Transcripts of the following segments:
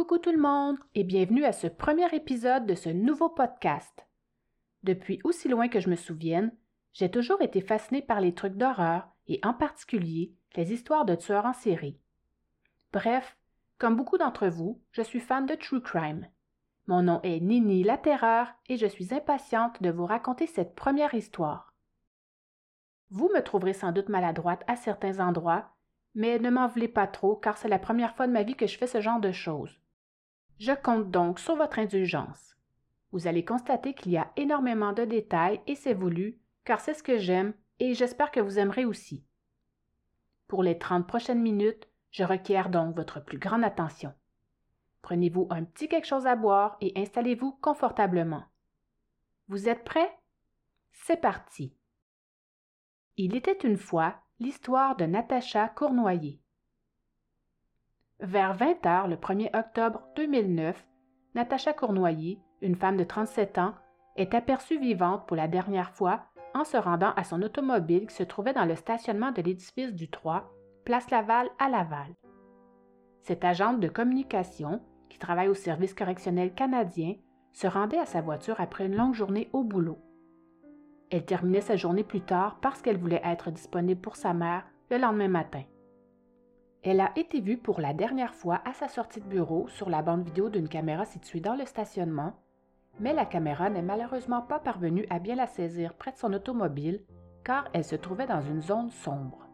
Coucou tout le monde et bienvenue à ce premier épisode de ce nouveau podcast. Depuis aussi loin que je me souvienne, j'ai toujours été fascinée par les trucs d'horreur et en particulier les histoires de tueurs en série. Bref, comme beaucoup d'entre vous, je suis fan de True Crime. Mon nom est Nini la Terreur et je suis impatiente de vous raconter cette première histoire. Vous me trouverez sans doute maladroite à certains endroits, mais ne m'en voulez pas trop car c'est la première fois de ma vie que je fais ce genre de choses. Je compte donc sur votre indulgence. Vous allez constater qu'il y a énormément de détails et c'est voulu, car c'est ce que j'aime et j'espère que vous aimerez aussi. Pour les trente prochaines minutes, je requiers donc votre plus grande attention. Prenez-vous un petit quelque chose à boire et installez-vous confortablement. Vous êtes prêts? C'est parti. Il était une fois l'histoire de Natacha Cournoyer. Vers 20 heures le 1er octobre 2009, Natacha Cournoyer, une femme de 37 ans, est aperçue vivante pour la dernière fois en se rendant à son automobile qui se trouvait dans le stationnement de l'édifice du 3, place Laval à Laval. Cette agente de communication, qui travaille au service correctionnel canadien, se rendait à sa voiture après une longue journée au boulot. Elle terminait sa journée plus tard parce qu'elle voulait être disponible pour sa mère le lendemain matin. Elle a été vue pour la dernière fois à sa sortie de bureau sur la bande vidéo d'une caméra située dans le stationnement, mais la caméra n'est malheureusement pas parvenue à bien la saisir près de son automobile car elle se trouvait dans une zone sombre.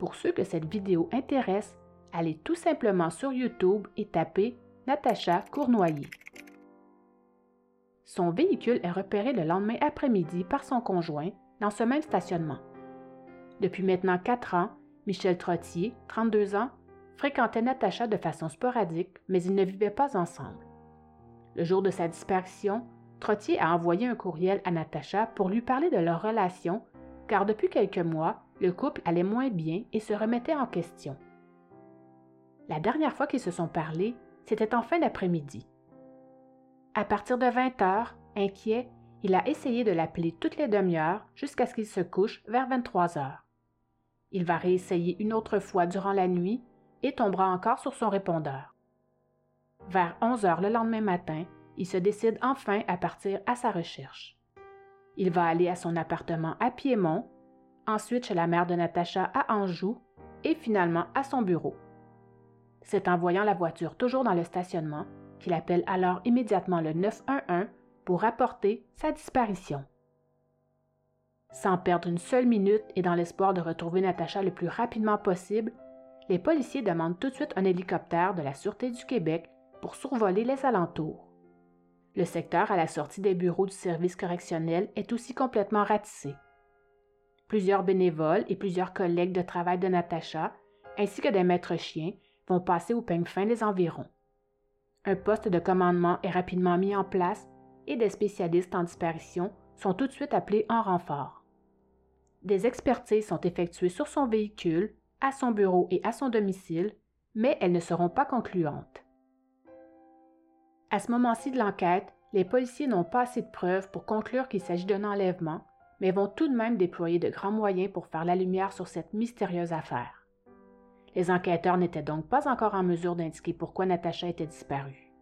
Pour ceux que cette vidéo intéresse, allez tout simplement sur YouTube et tapez Natacha Cournoyer. Son véhicule est repéré le lendemain après-midi par son conjoint dans ce même stationnement. Depuis maintenant quatre ans, Michel Trottier, 32 ans, fréquentait Natacha de façon sporadique, mais ils ne vivaient pas ensemble. Le jour de sa disparition, Trottier a envoyé un courriel à Natacha pour lui parler de leur relation, car depuis quelques mois, le couple allait moins bien et se remettait en question. La dernière fois qu'ils se sont parlé, c'était en fin d'après-midi. À partir de 20 heures, inquiet, il a essayé de l'appeler toutes les demi-heures jusqu'à ce qu'il se couche vers 23 heures. Il va réessayer une autre fois durant la nuit et tombera encore sur son répondeur. Vers 11 heures le lendemain matin, il se décide enfin à partir à sa recherche. Il va aller à son appartement à Piémont, ensuite chez la mère de Natacha à Anjou et finalement à son bureau. C'est en voyant la voiture toujours dans le stationnement qu'il appelle alors immédiatement le 911 pour rapporter sa disparition. Sans perdre une seule minute et dans l'espoir de retrouver Natacha le plus rapidement possible, les policiers demandent tout de suite un hélicoptère de la Sûreté du Québec pour survoler les alentours. Le secteur à la sortie des bureaux du service correctionnel est aussi complètement ratissé. Plusieurs bénévoles et plusieurs collègues de travail de Natacha, ainsi que des maîtres chiens, vont passer au peigne fin les environs. Un poste de commandement est rapidement mis en place et des spécialistes en disparition sont tout de suite appelés en renfort. Des expertises sont effectuées sur son véhicule, à son bureau et à son domicile, mais elles ne seront pas concluantes. À ce moment-ci de l'enquête, les policiers n'ont pas assez de preuves pour conclure qu'il s'agit d'un enlèvement, mais vont tout de même déployer de grands moyens pour faire la lumière sur cette mystérieuse affaire. Les enquêteurs n'étaient donc pas encore en mesure d'indiquer pourquoi Natacha était disparue.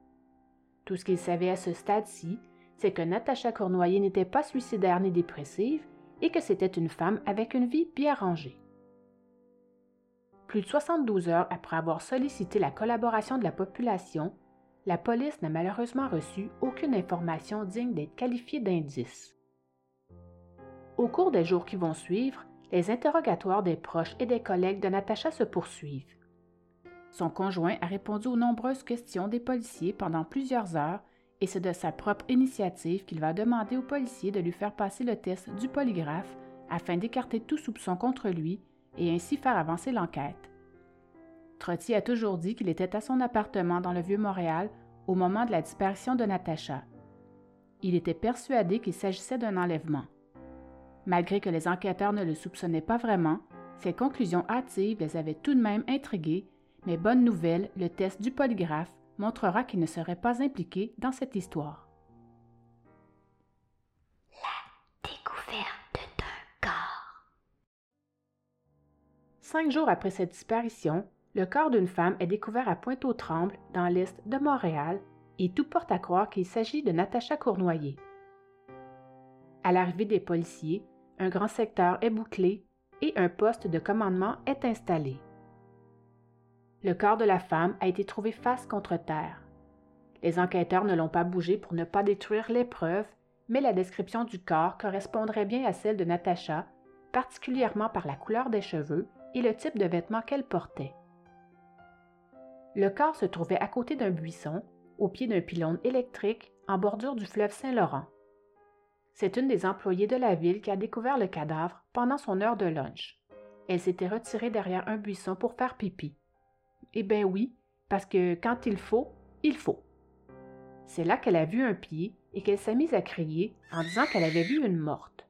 Tout ce qu'ils savaient à ce stade-ci, c'est que Natacha Cournoyer n'était pas suicidaire ni dépressive, et que c'était une femme avec une vie bien rangée. Plus de 72 heures après avoir sollicité la collaboration de la population, la police n'a malheureusement reçu aucune information digne d'être qualifiée d'indice. Au cours des jours qui vont suivre, les interrogatoires des proches et des collègues de Natacha se poursuivent. Son conjoint a répondu aux nombreuses questions des policiers pendant plusieurs heures et c'est de sa propre initiative qu'il va demander aux policiers de lui faire passer le test du polygraphe afin d'écarter tout soupçon contre lui et ainsi faire avancer l'enquête. Trottier a toujours dit qu'il était à son appartement dans le Vieux-Montréal au moment de la disparition de Natacha. Il était persuadé qu'il s'agissait d'un enlèvement. Malgré que les enquêteurs ne le soupçonnaient pas vraiment, ses conclusions hâtives les avaient tout de même intrigués, mais bonne nouvelle, le test du polygraphe montrera qu'il ne serait pas impliqué dans cette histoire. La découverte d'un corps. Cinq jours après cette disparition, le corps d'une femme est découvert à Pointe-aux-Trembles, dans l'est de Montréal, et tout porte à croire qu'il s'agit de Natacha Cournoyer. À l'arrivée des policiers, un grand secteur est bouclé et un poste de commandement est installé. Le corps de la femme a été trouvé face contre terre. Les enquêteurs ne l'ont pas bougé pour ne pas détruire les preuves, mais la description du corps correspondrait bien à celle de Natacha, particulièrement par la couleur des cheveux et le type de vêtements qu'elle portait. Le corps se trouvait à côté d'un buisson, au pied d'un pylône électrique en bordure du fleuve Saint-Laurent. C'est une des employées de la ville qui a découvert le cadavre pendant son heure de lunch. Elle s'était retirée derrière un buisson pour faire pipi. Eh bien oui, parce que quand il faut, il faut. C'est là qu'elle a vu un pied et qu'elle s'est mise à crier en disant qu'elle avait vu une morte.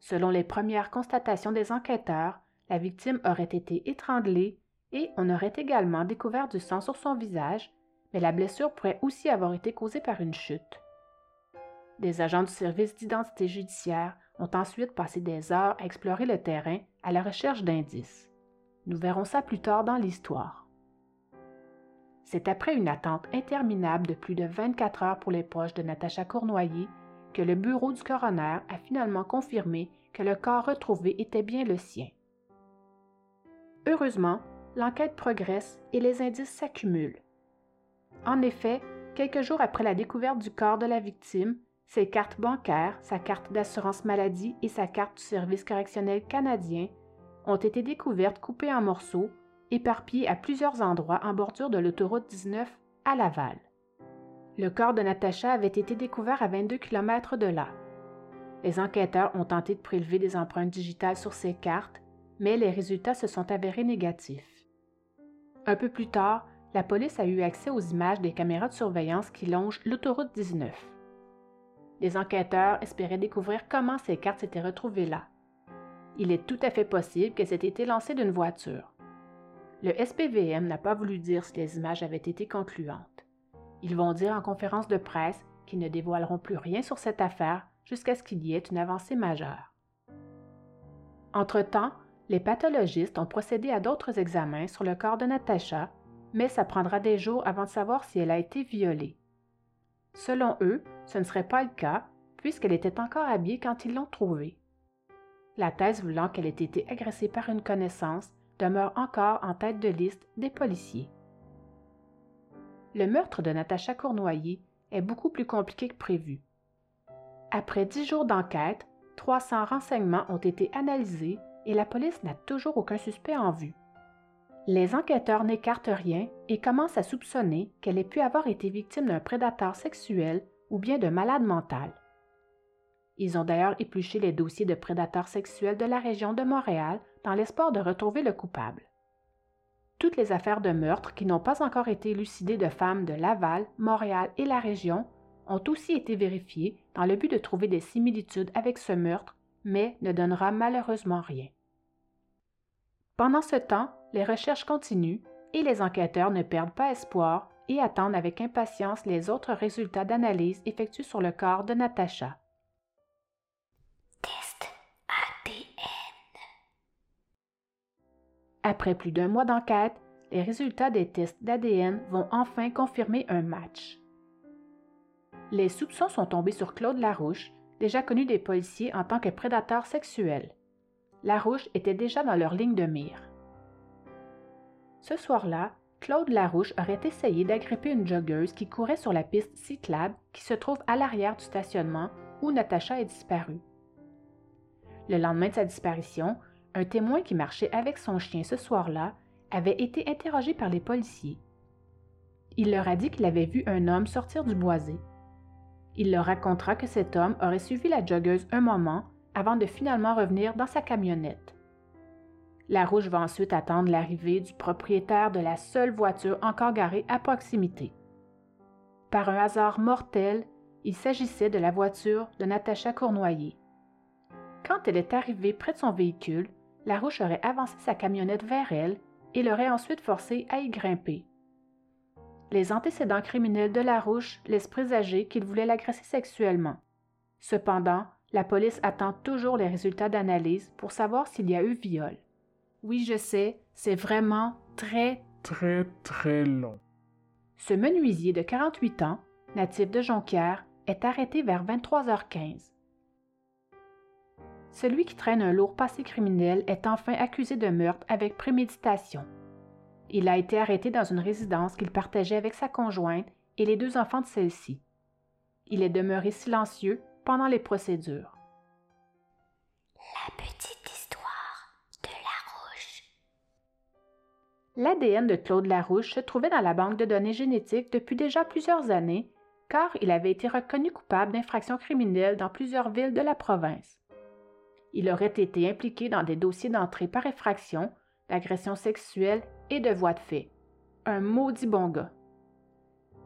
Selon les premières constatations des enquêteurs, la victime aurait été étranglée et on aurait également découvert du sang sur son visage, mais la blessure pourrait aussi avoir été causée par une chute. Des agents du service d'identité judiciaire ont ensuite passé des heures à explorer le terrain à la recherche d'indices. Nous verrons ça plus tard dans l'histoire. C'est après une attente interminable de plus de 24 heures pour les proches de Natacha Cournoyer que le bureau du coroner a finalement confirmé que le corps retrouvé était bien le sien. Heureusement, l'enquête progresse et les indices s'accumulent. En effet, quelques jours après la découverte du corps de la victime, ses cartes bancaires, sa carte d'assurance maladie et sa carte du service correctionnel canadien ont été découvertes coupées en morceaux, éparpillées à plusieurs endroits en bordure de l'autoroute 19 à Laval. Le corps de Natacha avait été découvert à 22 km de là. Les enquêteurs ont tenté de prélever des empreintes digitales sur ces cartes, mais les résultats se sont avérés négatifs. Un peu plus tard, la police a eu accès aux images des caméras de surveillance qui longent l'autoroute 19. Les enquêteurs espéraient découvrir comment ces cartes s'étaient retrouvées là. Il est tout à fait possible qu'elles aient été lancées d'une voiture. Le SPVM n'a pas voulu dire si les images avaient été concluantes. Ils vont dire en conférence de presse qu'ils ne dévoileront plus rien sur cette affaire jusqu'à ce qu'il y ait une avancée majeure. Entre-temps, les pathologistes ont procédé à d'autres examens sur le corps de Natacha, mais ça prendra des jours avant de savoir si elle a été violée. Selon eux, ce ne serait pas le cas, puisqu'elle était encore habillée quand ils l'ont trouvée. La thèse voulant qu'elle ait été agressée par une connaissance demeure encore en tête de liste des policiers. Le meurtre de Natacha Cournoyer est beaucoup plus compliqué que prévu. Après dix jours d'enquête, 300 renseignements ont été analysés et la police n'a toujours aucun suspect en vue. Les enquêteurs n'écartent rien et commencent à soupçonner qu'elle ait pu avoir été victime d'un prédateur sexuel ou bien d'un malade mental. Ils ont d'ailleurs épluché les dossiers de prédateurs sexuels de la région de Montréal dans l'espoir de retrouver le coupable. Toutes les affaires de meurtre qui n'ont pas encore été élucidées de femmes de Laval, Montréal et la région ont aussi été vérifiées dans le but de trouver des similitudes avec ce meurtre, mais ne donnera malheureusement rien. Pendant ce temps, les recherches continuent et les enquêteurs ne perdent pas espoir et attendent avec impatience les autres résultats d'analyse effectués sur le corps de Natacha. Après plus d'un mois d'enquête, les résultats des tests d'ADN vont enfin confirmer un match. Les soupçons sont tombés sur Claude Larouche, déjà connu des policiers en tant que prédateur sexuel. Larouche était déjà dans leur ligne de mire. Ce soir-là, Claude Larouche aurait essayé d'agripper une joggeuse qui courait sur la piste cyclable qui se trouve à l'arrière du stationnement où Natacha est disparue. Le lendemain de sa disparition, un témoin qui marchait avec son chien ce soir-là avait été interrogé par les policiers. Il leur a dit qu'il avait vu un homme sortir du boisé. Il leur racontera que cet homme aurait suivi la joggeuse un moment avant de finalement revenir dans sa camionnette. La Rouge va ensuite attendre l'arrivée du propriétaire de la seule voiture encore garée à proximité. Par un hasard mortel, il s'agissait de la voiture de Natacha Cournoyer. Quand elle est arrivée près de son véhicule, la Rouge aurait avancé sa camionnette vers elle et l'aurait ensuite forcée à y grimper. Les antécédents criminels de la Rouge laissent présager qu'il voulait l'agresser sexuellement. Cependant, la police attend toujours les résultats d'analyse pour savoir s'il y a eu viol. Oui, je sais, c'est vraiment très, très, très long. Ce menuisier de 48 ans, natif de Jonquière, est arrêté vers 23h15. Celui qui traîne un lourd passé criminel est enfin accusé de meurtre avec préméditation. Il a été arrêté dans une résidence qu'il partageait avec sa conjointe et les deux enfants de celle-ci. Il est demeuré silencieux pendant les procédures. La petite histoire de Larouche. L'ADN de Claude Larouche se trouvait dans la banque de données génétiques depuis déjà plusieurs années, car il avait été reconnu coupable d'infractions criminelles dans plusieurs villes de la province. Il aurait été impliqué dans des dossiers d'entrée par effraction, d'agression sexuelle et de voies de fait. Un maudit bon gars.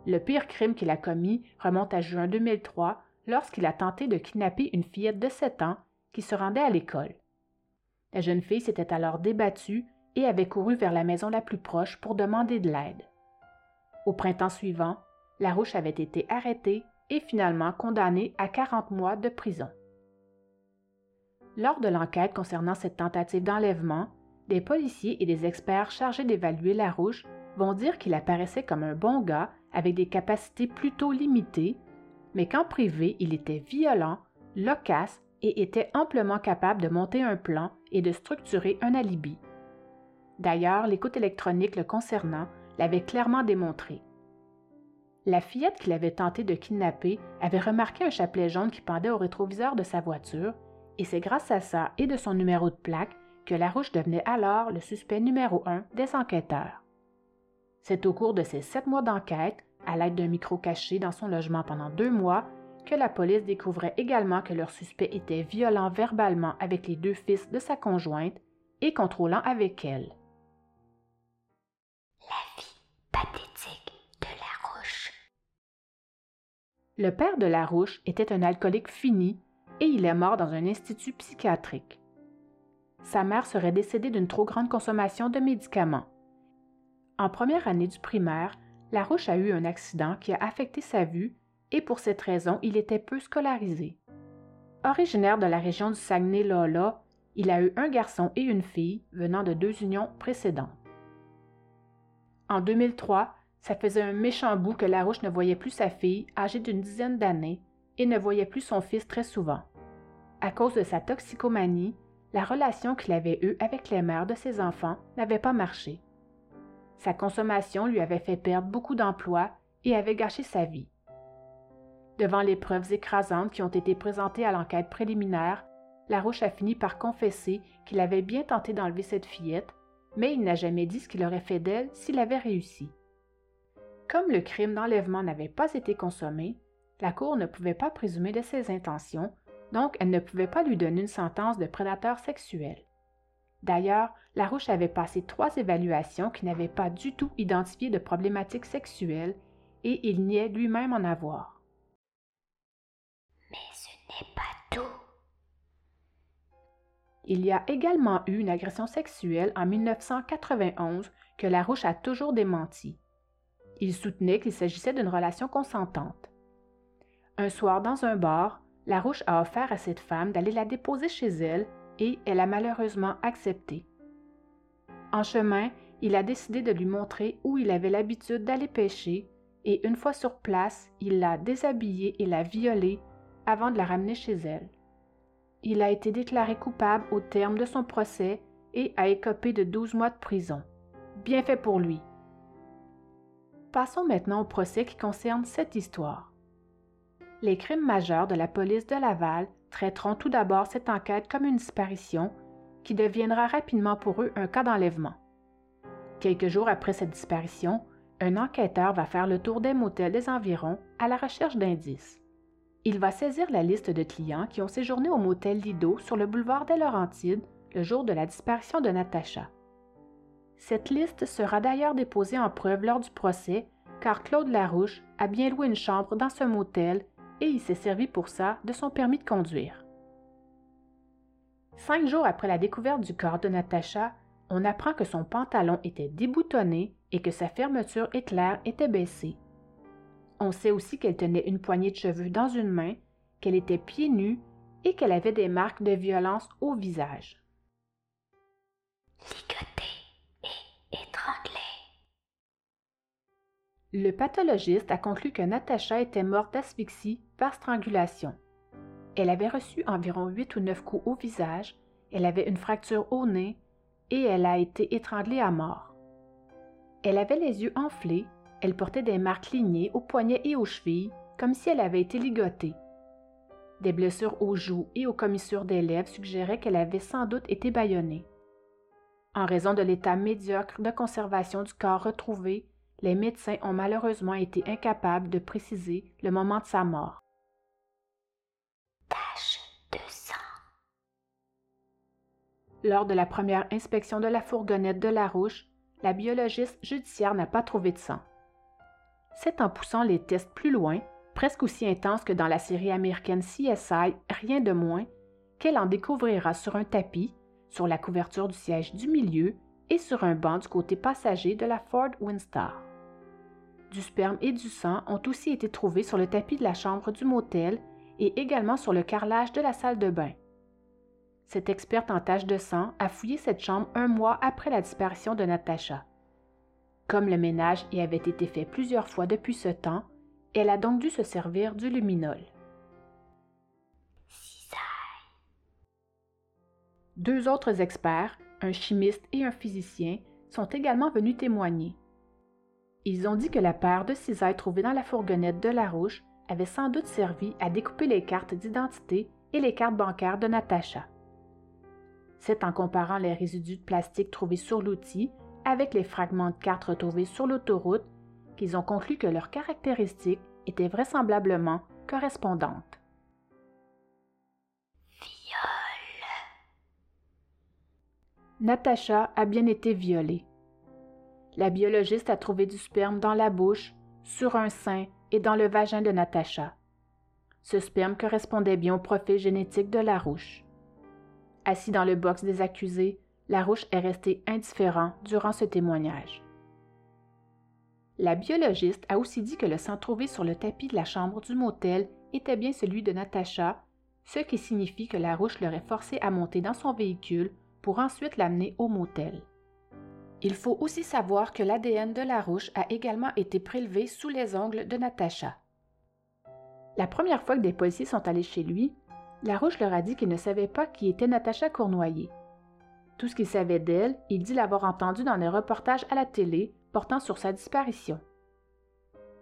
Le pire crime qu'il a commis remonte à juin 2003 lorsqu'il a tenté de kidnapper une fillette de 7 ans qui se rendait à l'école. La jeune fille s'était alors débattue et avait couru vers la maison la plus proche pour demander de l'aide. Au printemps suivant, Larouche avait été arrêté et finalement condamné à 40 mois de prison. Lors de l'enquête concernant cette tentative d'enlèvement, des policiers et des experts chargés d'évaluer Larouche vont dire qu'il apparaissait comme un bon gars avec des capacités plutôt limitées, mais qu'en privé, il était violent, loquace et était amplement capable de monter un plan et de structurer un alibi. D'ailleurs, l'écoute électronique le concernant l'avait clairement démontré. La fillette qu'il avait tenté de kidnapper avait remarqué un chapelet jaune qui pendait au rétroviseur de sa voiture, et c'est grâce à ça et de son numéro de plaque que Larouche devenait alors le suspect numéro un des enquêteurs. C'est au cours de ces sept mois d'enquête, à l'aide d'un micro caché dans son logement pendant deux mois, que la police découvrait également que leur suspect était violent verbalement avec les deux fils de sa conjointe et contrôlant avec elle. La vie pathétique de Larouche. Le père de Larouche était un alcoolique fini et il est mort dans un institut psychiatrique. Sa mère serait décédée d'une trop grande consommation de médicaments. En première année du primaire, Larouche a eu un accident qui a affecté sa vue et pour cette raison, il était peu scolarisé. Originaire de la région du Saguenay-Lola, il a eu un garçon et une fille venant de deux unions précédentes. En 2003, ça faisait un méchant bout que Larouche ne voyait plus sa fille, âgée d'une dizaine d'années, et ne voyait plus son fils très souvent. À cause de sa toxicomanie, la relation qu'il avait eue avec les mères de ses enfants n'avait pas marché. Sa consommation lui avait fait perdre beaucoup d'emplois et avait gâché sa vie. Devant les preuves écrasantes qui ont été présentées à l'enquête préliminaire, Larouche a fini par confesser qu'il avait bien tenté d'enlever cette fillette, mais il n'a jamais dit ce qu'il aurait fait d'elle s'il avait réussi. Comme le crime d'enlèvement n'avait pas été consommé, la Cour ne pouvait pas présumer de ses intentions, donc elle ne pouvait pas lui donner une sentence de prédateur sexuel. D'ailleurs, Larouche avait passé trois évaluations qui n'avaient pas du tout identifié de problématiques sexuelles et il niait lui-même en avoir. Mais ce n'est pas tout. Il y a également eu une agression sexuelle en 1991 que Larouche a toujours démenti. Il soutenait qu'il s'agissait d'une relation consentante. Un soir dans un bar, Larouche a offert à cette femme d'aller la déposer chez elle et elle a malheureusement accepté. En chemin, il a décidé de lui montrer où il avait l'habitude d'aller pêcher et une fois sur place, il l'a déshabillée et l'a violée avant de la ramener chez elle. Il a été déclaré coupable au terme de son procès et a écopé de 12 mois de prison. Bien fait pour lui. Passons maintenant au procès qui concerne cette histoire. Les crimes majeurs de la police de Laval traiteront tout d'abord cette enquête comme une disparition qui deviendra rapidement pour eux un cas d'enlèvement. Quelques jours après cette disparition, un enquêteur va faire le tour des motels des environs à la recherche d'indices. Il va saisir la liste de clients qui ont séjourné au motel Lido sur le boulevard des Laurentides le jour de la disparition de Natacha. Cette liste sera d'ailleurs déposée en preuve lors du procès car Claude Larouche a bien loué une chambre dans ce motel et il s'est servi pour ça de son permis de conduire. Cinq jours après la découverte du corps de Natacha, on apprend que son pantalon était déboutonné et que sa fermeture éclair était baissée. On sait aussi qu'elle tenait une poignée de cheveux dans une main, qu'elle était pieds nus et qu'elle avait des marques de violence au visage. Ligoté et étranglé. Le pathologiste a conclu que Natacha était morte d'asphyxie par strangulation. Elle avait reçu environ huit ou neuf coups au visage, elle avait une fracture au nez et elle a été étranglée à mort. Elle avait les yeux enflés, elle portait des marques lignées aux poignets et aux chevilles, comme si elle avait été ligotée. Des blessures aux joues et aux commissures des lèvres suggéraient qu'elle avait sans doute été bâillonnée. En raison de l'état médiocre de conservation du corps retrouvé, les médecins ont malheureusement été incapables de préciser le moment de sa mort. Lors de la première inspection de la fourgonnette de Larouche, la biologiste judiciaire n'a pas trouvé de sang. C'est en poussant les tests plus loin, presque aussi intense que dans la série américaine CSI, rien de moins, qu'elle en découvrira sur un tapis, sur la couverture du siège du milieu et sur un banc du côté passager de la Ford Windstar. Du sperme et du sang ont aussi été trouvés sur le tapis de la chambre du motel et également sur le carrelage de la salle de bain. Cette experte en taches de sang a fouillé cette chambre un mois après la disparition de Natacha. Comme le ménage y avait été fait plusieurs fois depuis ce temps, elle a donc dû se servir du luminol. Deux autres experts, un chimiste et un physicien, sont également venus témoigner. Ils ont dit que la paire de cisailles trouvée dans la fourgonnette de Larouche avait sans doute servi à découper les cartes d'identité et les cartes bancaires de Natacha. C'est en comparant les résidus de plastique trouvés sur l'outil avec les fragments de cartes retrouvés sur l'autoroute qu'ils ont conclu que leurs caractéristiques étaient vraisemblablement correspondantes. Viol. Natacha a bien été violée. La biologiste a trouvé du sperme dans la bouche, sur un sein et dans le vagin de Natacha. Ce sperme correspondait bien au profil génétique de Larouche. Assis dans le box des accusés, Larouche est resté indifférent durant ce témoignage. La biologiste a aussi dit que le sang trouvé sur le tapis de la chambre du motel était bien celui de Natacha, ce qui signifie que Larouche l'aurait forcé à monter dans son véhicule pour ensuite l'amener au motel. Il faut aussi savoir que l'ADN de Larouche a également été prélevé sous les ongles de Natacha. La première fois que des policiers sont allés chez lui, Larouche leur a dit qu'il ne savait pas qui était Natacha Cournoyer. Tout ce qu'il savait d'elle, il dit l'avoir entendu dans des reportages à la télé portant sur sa disparition.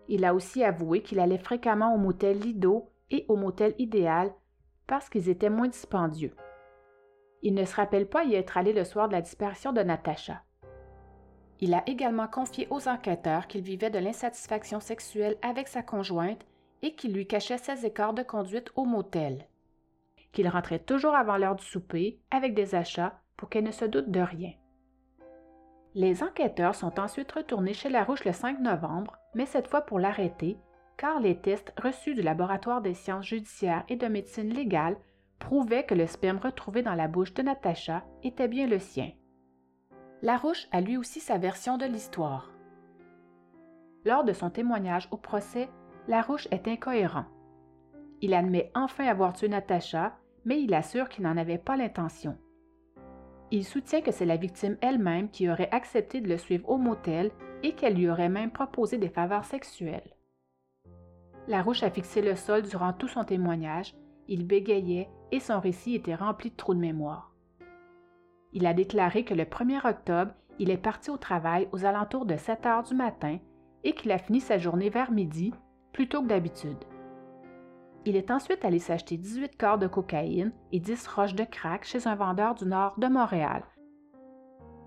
Il a aussi avoué qu'il allait fréquemment au motel Lido et au motel Idéal parce qu'ils étaient moins dispendieux. Il ne se rappelle pas y être allé le soir de la disparition de Natacha. Il a également confié aux enquêteurs qu'il vivait de l'insatisfaction sexuelle avec sa conjointe et qu'il lui cachait ses écarts de conduite au motel. Qu'il rentrait toujours avant l'heure du souper avec des achats pour qu'elle ne se doute de rien. Les enquêteurs sont ensuite retournés chez Larouche le 5 novembre, mais cette fois pour l'arrêter, car les tests reçus du laboratoire des sciences judiciaires et de médecine légale prouvaient que le sperme retrouvé dans la bouche de Natacha était bien le sien. Larouche a lui aussi sa version de l'histoire. Lors de son témoignage au procès, Larouche est incohérent. Il admet enfin avoir tué Natacha, mais il assure qu'il n'en avait pas l'intention. Il soutient que c'est la victime elle-même qui aurait accepté de le suivre au motel et qu'elle lui aurait même proposé des faveurs sexuelles. Larouche a fixé le sol durant tout son témoignage, il bégayait et son récit était rempli de trop de mémoire. Il a déclaré que le 1er octobre, il est parti au travail aux alentours de 7 heures du matin et qu'il a fini sa journée vers midi, plus tôt que d'habitude. Il est ensuite allé s'acheter 18 corps de cocaïne et 10 roches de crack chez un vendeur du nord de Montréal.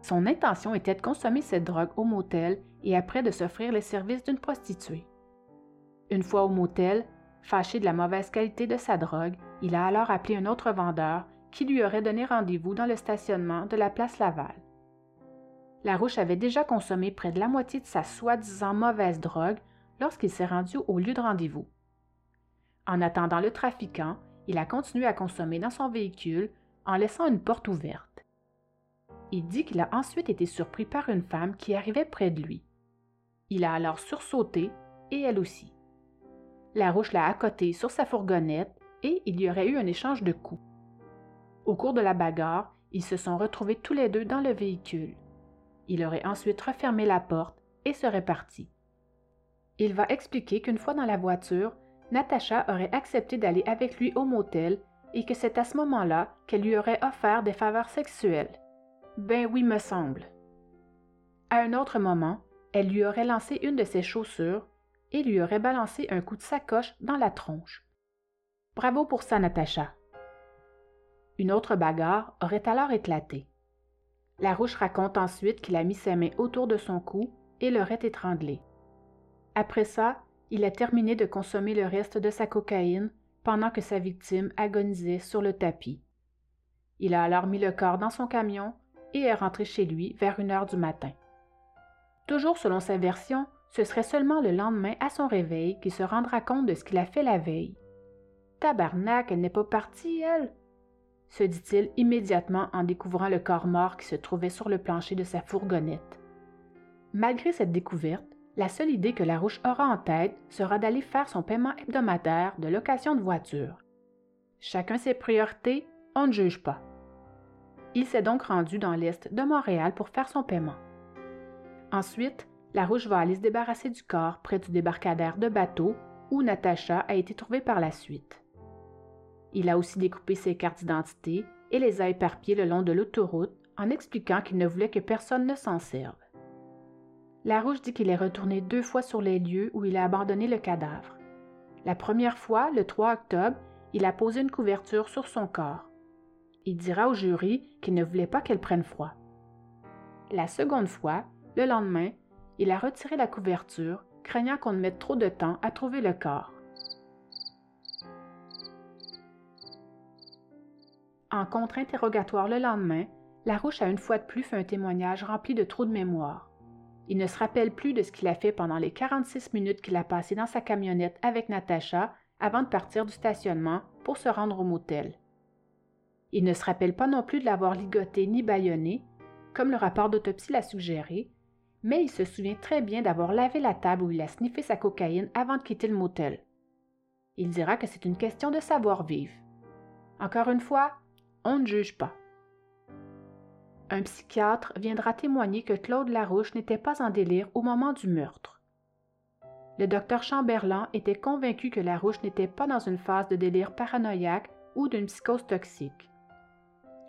Son intention était de consommer cette drogue au motel et après de s'offrir les services d'une prostituée. Une fois au motel, fâché de la mauvaise qualité de sa drogue, il a alors appelé un autre vendeur qui lui aurait donné rendez-vous dans le stationnement de la place Laval. Larouche avait déjà consommé près de la moitié de sa soi-disant mauvaise drogue lorsqu'il s'est rendu au lieu de rendez-vous. En attendant le trafiquant, il a continué à consommer dans son véhicule en laissant une porte ouverte. Il dit qu'il a ensuite été surpris par une femme qui arrivait près de lui. Il a alors sursauté et elle aussi. Larouche l'a accoté sur sa fourgonnette et il y aurait eu un échange de coups. Au cours de la bagarre, ils se sont retrouvés tous les deux dans le véhicule. Il aurait ensuite refermé la porte et serait parti. Il va expliquer qu'une fois dans la voiture, Natacha aurait accepté d'aller avec lui au motel et que c'est à ce moment-là qu'elle lui aurait offert des faveurs sexuelles. Ben oui, me semble. À un autre moment, elle lui aurait lancé une de ses chaussures et lui aurait balancé un coup de sacoche dans la tronche. Bravo pour ça, Natacha. Une autre bagarre aurait alors éclaté. Larouche raconte ensuite qu'il a mis ses mains autour de son cou et l'aurait étranglé. Après ça, il a terminé de consommer le reste de sa cocaïne pendant que sa victime agonisait sur le tapis. Il a alors mis le corps dans son camion et est rentré chez lui vers une heure du matin. Toujours selon sa version, ce serait seulement le lendemain à son réveil qu'il se rendra compte de ce qu'il a fait la veille. Tabarnak, elle n'est pas partie, elle se dit-il immédiatement en découvrant le corps mort qui se trouvait sur le plancher de sa fourgonnette. Malgré cette découverte, la seule idée que Larouche aura en tête sera d'aller faire son paiement hebdomadaire de location de voiture. Chacun ses priorités, on ne juge pas. Il s'est donc rendu dans l'est de Montréal pour faire son paiement. Ensuite, Larouche va aller se débarrasser du corps près du débarcadère de bateau où Natacha a été trouvée par la suite. Il a aussi découpé ses cartes d'identité et les a éparpillées le long de l'autoroute en expliquant qu'il ne voulait que personne ne s'en serve. Larouche dit qu'il est retourné deux fois sur les lieux où il a abandonné le cadavre. La première fois, le 3 octobre, il a posé une couverture sur son corps. Il dira au jury qu'il ne voulait pas qu'elle prenne froid. La seconde fois, le lendemain, il a retiré la couverture, craignant qu'on ne mette trop de temps à trouver le corps. En contre-interrogatoire le lendemain, Larouche a une fois de plus fait un témoignage rempli de trop de mémoire. Il ne se rappelle plus de ce qu'il a fait pendant les 46 minutes qu'il a passées dans sa camionnette avec Natacha avant de partir du stationnement pour se rendre au motel. Il ne se rappelle pas non plus de l'avoir ligoté ni bâillonné, comme le rapport d'autopsie l'a suggéré, mais il se souvient très bien d'avoir lavé la table où il a sniffé sa cocaïne avant de quitter le motel. Il dira que c'est une question de savoir-vivre. Encore une fois, on ne juge pas. Un psychiatre viendra témoigner que Claude Larouche n'était pas en délire au moment du meurtre. Le docteur Chamberlain était convaincu que Larouche n'était pas dans une phase de délire paranoïaque ou d'une psychose toxique.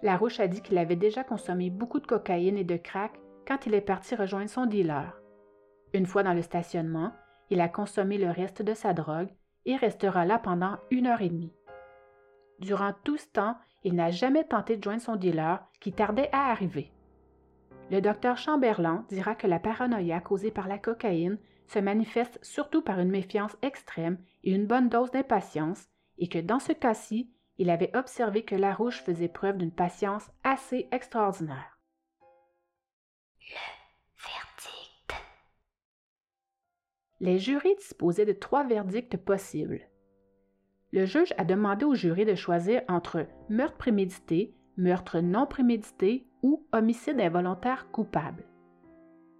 Larouche a dit qu'il avait déjà consommé beaucoup de cocaïne et de crack quand il est parti rejoindre son dealer. Une fois dans le stationnement, il a consommé le reste de sa drogue et restera là pendant une heure et demie. Durant tout ce temps, il n'a jamais tenté de joindre son dealer qui tardait à arriver. Le docteur Chamberlain dira que la paranoïa causée par la cocaïne se manifeste surtout par une méfiance extrême et une bonne dose d'impatience, et que dans ce cas-ci, il avait observé que Larouche faisait preuve d'une patience assez extraordinaire. Le verdict. Les jurys disposaient de trois verdicts possibles le juge a demandé au jury de choisir entre meurtre prémédité, meurtre non prémédité ou homicide involontaire coupable.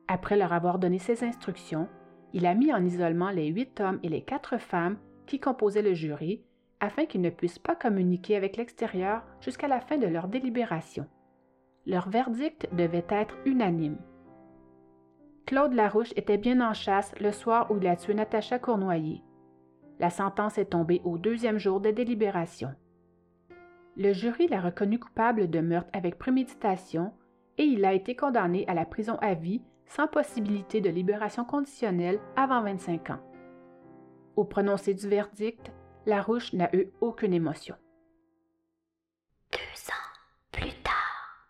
Après leur avoir donné ses instructions, il a mis en isolement les huit hommes et les quatre femmes qui composaient le jury afin qu'ils ne puissent pas communiquer avec l'extérieur jusqu'à la fin de leur délibération. Leur verdict devait être unanime. Claude Larouche était bien en chasse le soir où il a tué Natacha Cournoyer. La sentence est tombée au deuxième jour des délibérations. Le jury l'a reconnu coupable de meurtre avec préméditation et il a été condamné à la prison à vie sans possibilité de libération conditionnelle avant 25 ans. Au prononcé du verdict, Larouche n'a eu aucune émotion. Deux ans plus tard.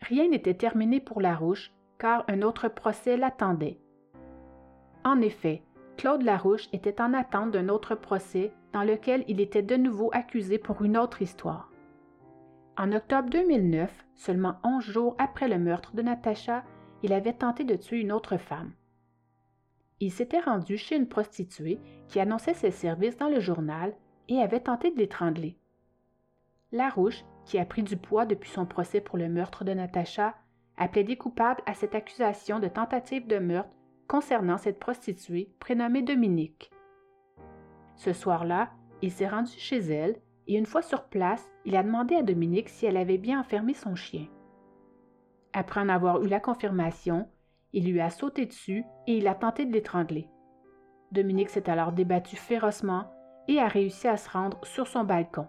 Rien n'était terminé pour Larouche car un autre procès l'attendait. En effet, Claude Larouche était en attente d'un autre procès dans lequel il était de nouveau accusé pour une autre histoire. En octobre 2009, seulement onze jours après le meurtre de Natacha, il avait tenté de tuer une autre femme. Il s'était rendu chez une prostituée qui annonçait ses services dans le journal et avait tenté de l'étrangler. Larouche, qui a pris du poids depuis son procès pour le meurtre de Natacha, a plaidé coupable à cette accusation de tentative de meurtre concernant cette prostituée prénommée Dominique. Ce soir-là, il s'est rendu chez elle et une fois sur place, il a demandé à Dominique si elle avait bien enfermé son chien. Après en avoir eu la confirmation, Il lui a sauté dessus et il a tenté de l'étrangler. Dominique s'est alors débattu férocement et a réussi à se rendre sur son balcon.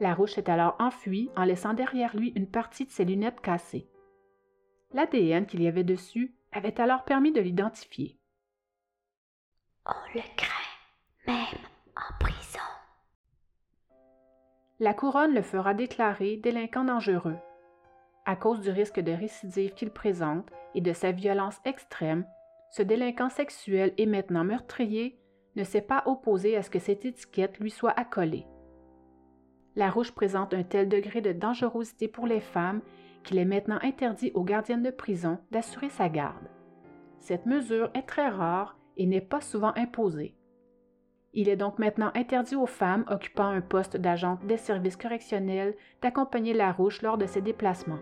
Larouche s'est alors enfui en laissant derrière lui une partie de ses lunettes cassées. L'ADN qu'il y avait dessus avait alors permis de l'identifier. On le craint, même en prison. La couronne le fera déclarer délinquant dangereux. À cause du risque de récidive qu'il présente et de sa violence extrême, ce délinquant sexuel et maintenant meurtrier ne s'est pas opposé à ce que cette étiquette lui soit accolée. Larouche présente un tel degré de dangerosité pour les femmes qu'il est maintenant interdit aux gardiennes de prison d'assurer sa garde. Cette mesure est très rare et n'est pas souvent imposée. Il est donc maintenant interdit aux femmes occupant un poste d'agent des services correctionnels d'accompagner Larouche lors de ses déplacements.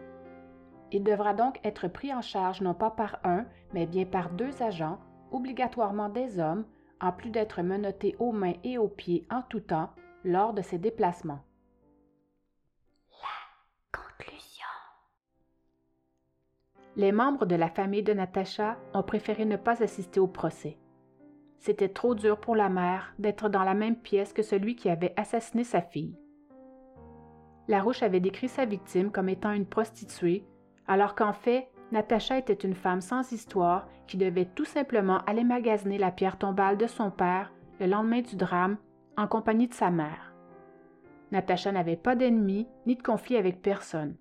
Il devra donc être pris en charge non pas par un, mais bien par deux agents, obligatoirement des hommes, en plus d'être menotté aux mains et aux pieds en tout temps lors de ses déplacements. Les membres de la famille de Natacha ont préféré ne pas assister au procès. C'était trop dur pour la mère d'être dans la même pièce que celui qui avait assassiné sa fille. Larouche avait décrit sa victime comme étant une prostituée, alors qu'en fait, Natacha était une femme sans histoire qui devait tout simplement aller magasiner la pierre tombale de son père le lendemain du drame en compagnie de sa mère. Natacha n'avait pas d'ennemis ni de conflit avec personne.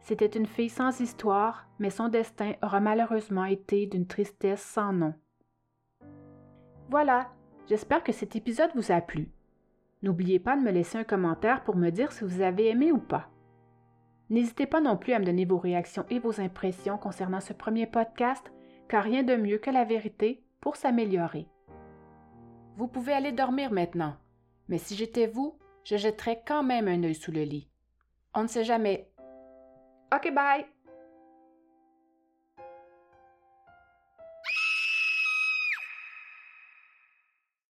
C'était une fille sans histoire, mais son destin aura malheureusement été d'une tristesse sans nom. Voilà, j'espère que cet épisode vous a plu. N'oubliez pas de me laisser un commentaire pour me dire si vous avez aimé ou pas. N'hésitez pas non plus à me donner vos réactions et vos impressions concernant ce premier podcast, car rien de mieux que la vérité pour s'améliorer. Vous pouvez aller dormir maintenant, mais si j'étais vous, je jetterais quand même un œil sous le lit. On ne sait jamais, Okay, bye.